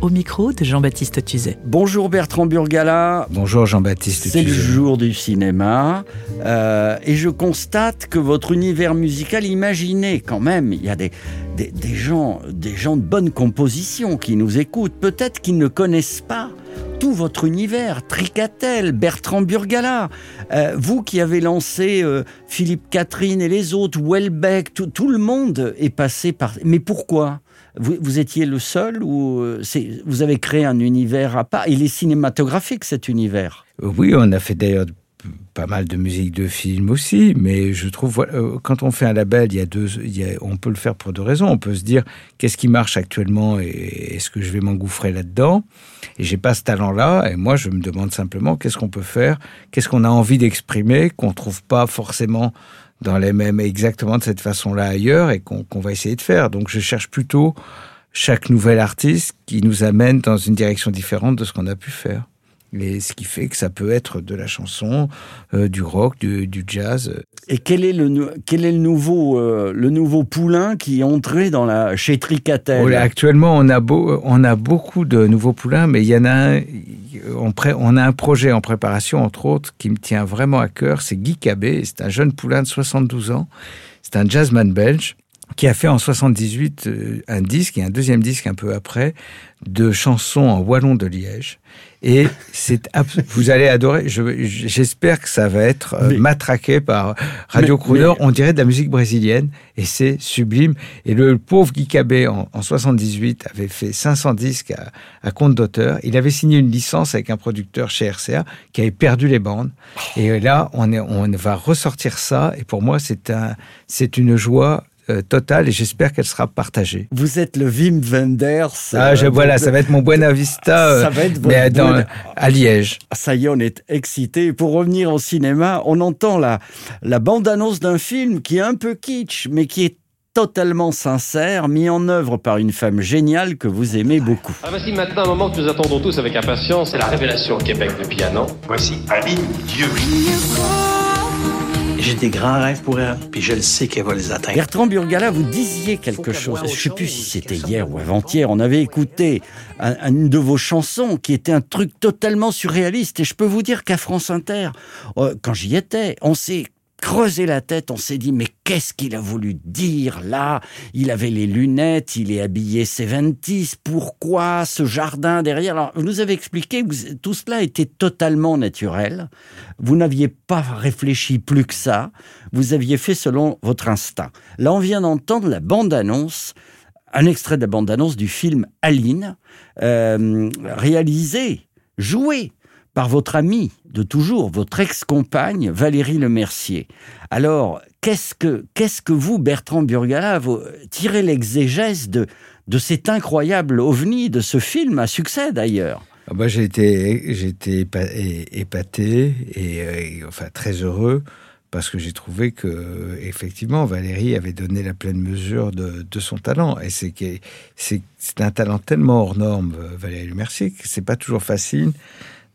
au micro de Jean-Baptiste Tuzet. Bonjour Bertrand Burgala. Bonjour Jean-Baptiste. C'est le Tuzet. jour du cinéma euh, et je constate que votre univers musical, imaginez quand même, il y a des, des, des gens, des gens de bonne composition qui nous écoutent, peut-être qu'ils ne connaissent pas tout votre univers, Tricatel, Bertrand Burgala, euh, vous qui avez lancé euh, Philippe Catherine et les autres, Welbeck, tout, tout le monde est passé par... Mais pourquoi? Vous, étiez le seul ou euh, vous avez créé un univers à part? Il est cinématographique cet univers. Oui, on a fait d'ailleurs pas mal de musique de film aussi, mais je trouve voilà, euh, quand on fait un label, il y a deux, on peut le faire pour deux raisons. On peut se dire qu'est-ce qui marche actuellement et est-ce que je vais m'engouffrer là-dedans? Et j'ai pas ce talent-là, et moi je me demande simplement qu'est-ce qu'on peut faire, qu'est-ce qu'on a envie d'exprimer qu'on trouve pas forcément dans les mêmes exactement de cette façon-là ailleurs et qu'on va essayer de faire. Donc je cherche plutôt chaque nouvel artiste qui nous amène dans une direction différente de ce qu'on a pu faire. Et ce qui fait que ça peut être de la chanson, euh, du rock, du, du jazz. Et quel est le, quel est le, nouveau, euh, le nouveau poulain qui est entré dans la, chez Tricatel Oh là, actuellement, on a, beau, on a beaucoup de nouveaux poulains, mais il y en a un, on, pré- on a un projet en préparation, entre autres, qui me tient vraiment à cœur. C'est Guy Cabé. C'est un jeune poulain de 72 ans. C'est un jazzman belge qui a fait en 78 euh, un disque et un deuxième disque un peu après de chansons en wallon de Liège. Et c'est vous allez adorer. Je- J'espère que ça va être euh, Mais- matraqué par Radio Crooner. On dirait de la musique brésilienne et c'est sublime. Et le pauvre Guy Cabé en, en 78 avait fait 500 disques à, à compte d'auteur. Il avait signé une licence avec un producteur chez RCA qui avait perdu les bandes. Et là, on, est, on va ressortir ça. Et pour moi, c'est un, c'est une joie euh, totale et j'espère qu'elle sera partagée. Vous êtes le Wim Wenders. Ah, je, euh, voilà, de- ça va être mon Buena Vista, euh, Ça va être mais dans- à Liège. Ça y est, on est excité. Pour revenir au cinéma, on entend la, la bande-annonce d'un film qui est un peu kitsch, mais qui est totalement sincère, mis en œuvre par une femme géniale que vous aimez beaucoup. Ah, voici maintenant un moment que nous attendons tous avec impatience, c'est la révélation au Québec depuis un an. Voici Aline Dieu. J'ai des grands rêves pour elle, puis je le sais qu'elle va les atteindre. Bertrand Burgala, vous disiez quelque chose. Je ne sais plus si c'était hier ou avant-hier. On avait écouté un- une de vos chansons qui était un truc totalement surréaliste. Et je peux vous dire qu'à France Inter, euh, quand j'y étais, on s'est creusé la tête. On s'est dit, mais qu'est-ce qu'il a voulu dire là? Il avait les lunettes, il est habillé 70 Pourquoi ce jardin derrière? Alors, vous nous avez expliqué que tout cela était totalement naturel. Vous n'aviez pas réfléchi plus que ça. Vous aviez fait selon votre instinct. Là, on vient d'entendre la bande-annonce, un extrait de la bande-annonce du film Aline, euh, réalisé, joué par votre amie de toujours, votre ex-compagne Valérie Lemercier. Alors, qu'est-ce que, vous, Bertrand Burgala, vous tirez l'exégèse de, de cet incroyable ovni de ce film à succès d'ailleurs? Ah bah, j'ai été, épaté et, euh, et, enfin très heureux parce que j'ai trouvé que effectivement Valérie avait donné la pleine mesure de, son talent et c'est c'est un talent tellement hors norme Valérie Mercier que c'est pas toujours facile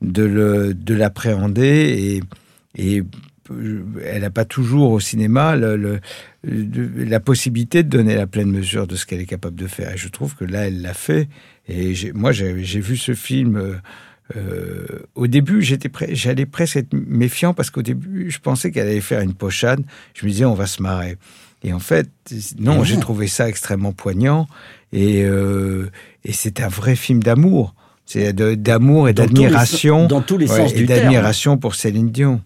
de le de l'appréhender et et euh, elle n'a pas toujours au cinéma le, le- le- la possibilité de donner la pleine mesure de ce qu'elle est capable de faire. Et je trouve que là, elle l'a fait. Et moi, j'ai vu ce film. euh, euh, au début, j'étais j'allais presque être méfiant parce qu'au début, je pensais qu'elle allait faire une pochade. Je me disais, on va se marrer. Et en fait, non, Non. j'ai trouvé ça extrêmement poignant. Et, euh, et c'est un vrai film d'amour. C'est d'amour et Dans tous les d'admiration. sens- dans tous les Ouais, sens et du terme. d'admiration pour Céline Dion.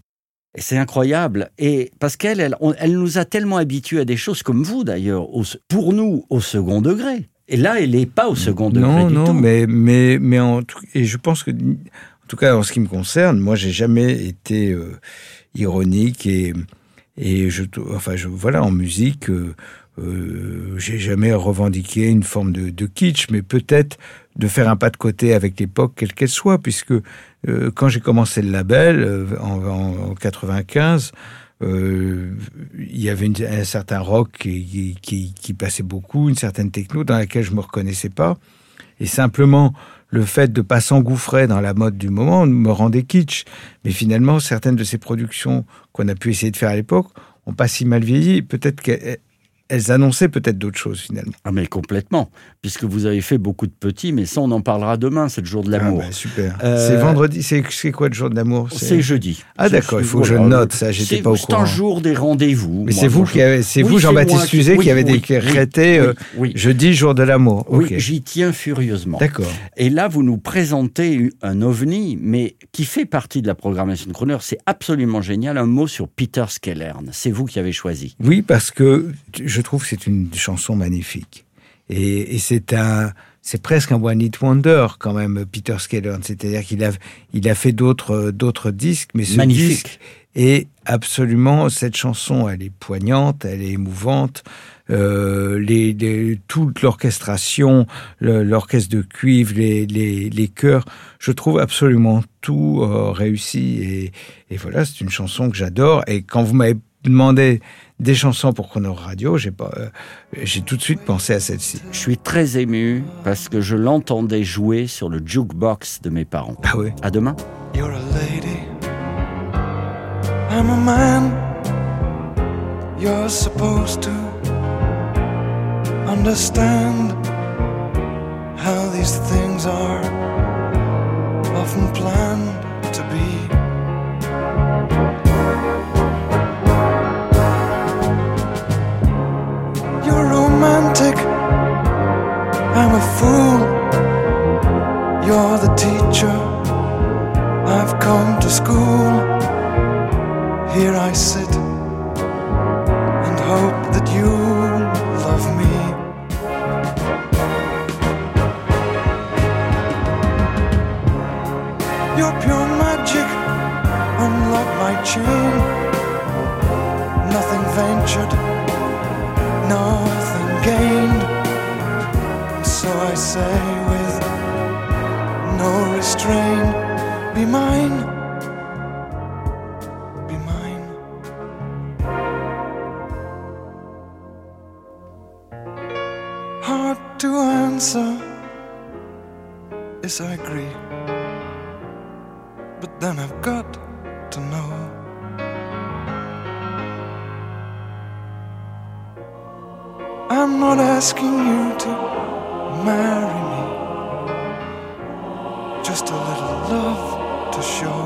Et c'est incroyable. Et parce qu'elle, elle, elle nous a tellement habitués à des choses comme vous d'ailleurs, au- pour nous au second degré. Et là, elle n'est pas au second degré non, du non, tout. mais mais mais en tout, et je pense que en tout cas en ce qui me concerne, moi j'ai jamais été euh, ironique et et je enfin je voilà en musique euh, euh, j'ai jamais revendiqué une forme de, de kitsch, mais peut-être de faire un pas de côté avec l'époque, quelle qu'elle soit, puisque euh, quand j'ai commencé le label euh, en, en, en 95, euh, il y avait une, un certain rock qui, qui, qui, passait beaucoup, une certaine techno dans laquelle je me reconnaissais pas, et simplement le fait de pas s'engouffrer dans la mode du moment me rendait kitsch. Mais finalement, certaines de ces productions qu'on a pu essayer de faire à l'époque ont pas si mal vieilli. Peut-être qu'elles elles annonçaient peut-être d'autres choses finalement. Ah mais complètement, puisque vous avez fait beaucoup de petits, mais ça on en parlera demain, c'est le jour de l'amour. Ah bah, super. Euh... C'est vendredi, c'est quoi le jour de l'amour? C'est jeudi. Ah d'accord, il faut que je note ça, j'étais pas au courant. C'est un jour des rendez-vous. Mais c'est vous qui avez, oui, vous Jean-Baptiste Fusé oui, qui avez oui, décrété euh, jeudi jour de l'amour. Oui, j'y tiens furieusement. D'accord. Et là vous nous présentez un ovni, mais qui fait partie de la programmation de Croner, c'est absolument génial. Un mot sur Peter Skellern, c'est vous qui avez choisi. Oui, parce que je trouve que c'est une chanson magnifique. Et, et c'est un, c'est presque un one hit wonder quand même, Peter Skellern. C'est-à-dire qu'il a, il a fait d'autres, d'autres disques, mais ce magnifique. disque est absolument cette chanson. Elle est poignante, elle est émouvante. Euh, les, les, toute l'orchestration, l'orchestre de cuivre, les, les, les chœurs, je trouve absolument tout euh, réussi. Et, et voilà, c'est une chanson que j'adore. Et quand vous m'avez demandé des chansons pour Chrono Radio, j'ai pas, euh, j'ai tout de suite pensé à celle-ci. Je suis très ému parce que je l'entendais jouer sur le jukebox de mes parents. Ah oui. À demain. You're a lady. I'm a man. You're supposed to understand how these things are often planned to be. I'm a fool. You're the teacher. I've come to school. Here I sit and hope that you love me. Your pure magic unlock my chain. Nothing ventured, nothing gained. So I say with no restraint, be mine, be mine. Hard to answer, yes, I agree. But then I've got to know. I'm not asking you to marry me, just a little love to show.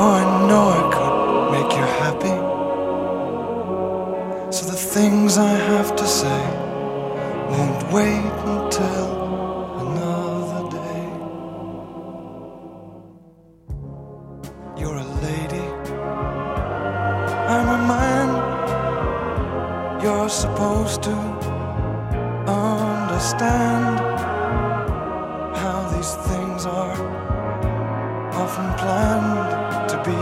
Oh, I know I could make you happy. So the things I have to say won't wait until planned to be.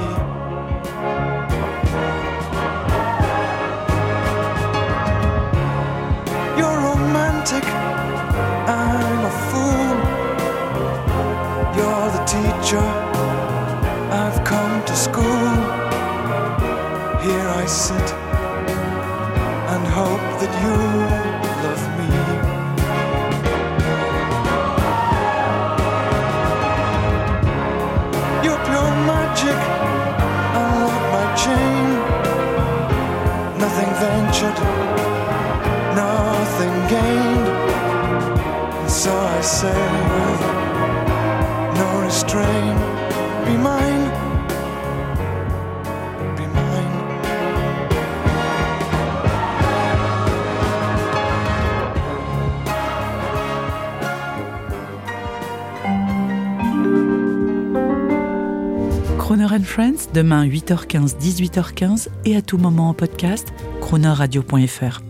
You're romantic, I'm a fool. You're the teacher, I've come to school. Here I sit and hope that you love me. With no restraint, be mine. Be mine. Croner and Friends, demain 8h15, 18h15 et à tout moment en podcast, cronerradio.fr.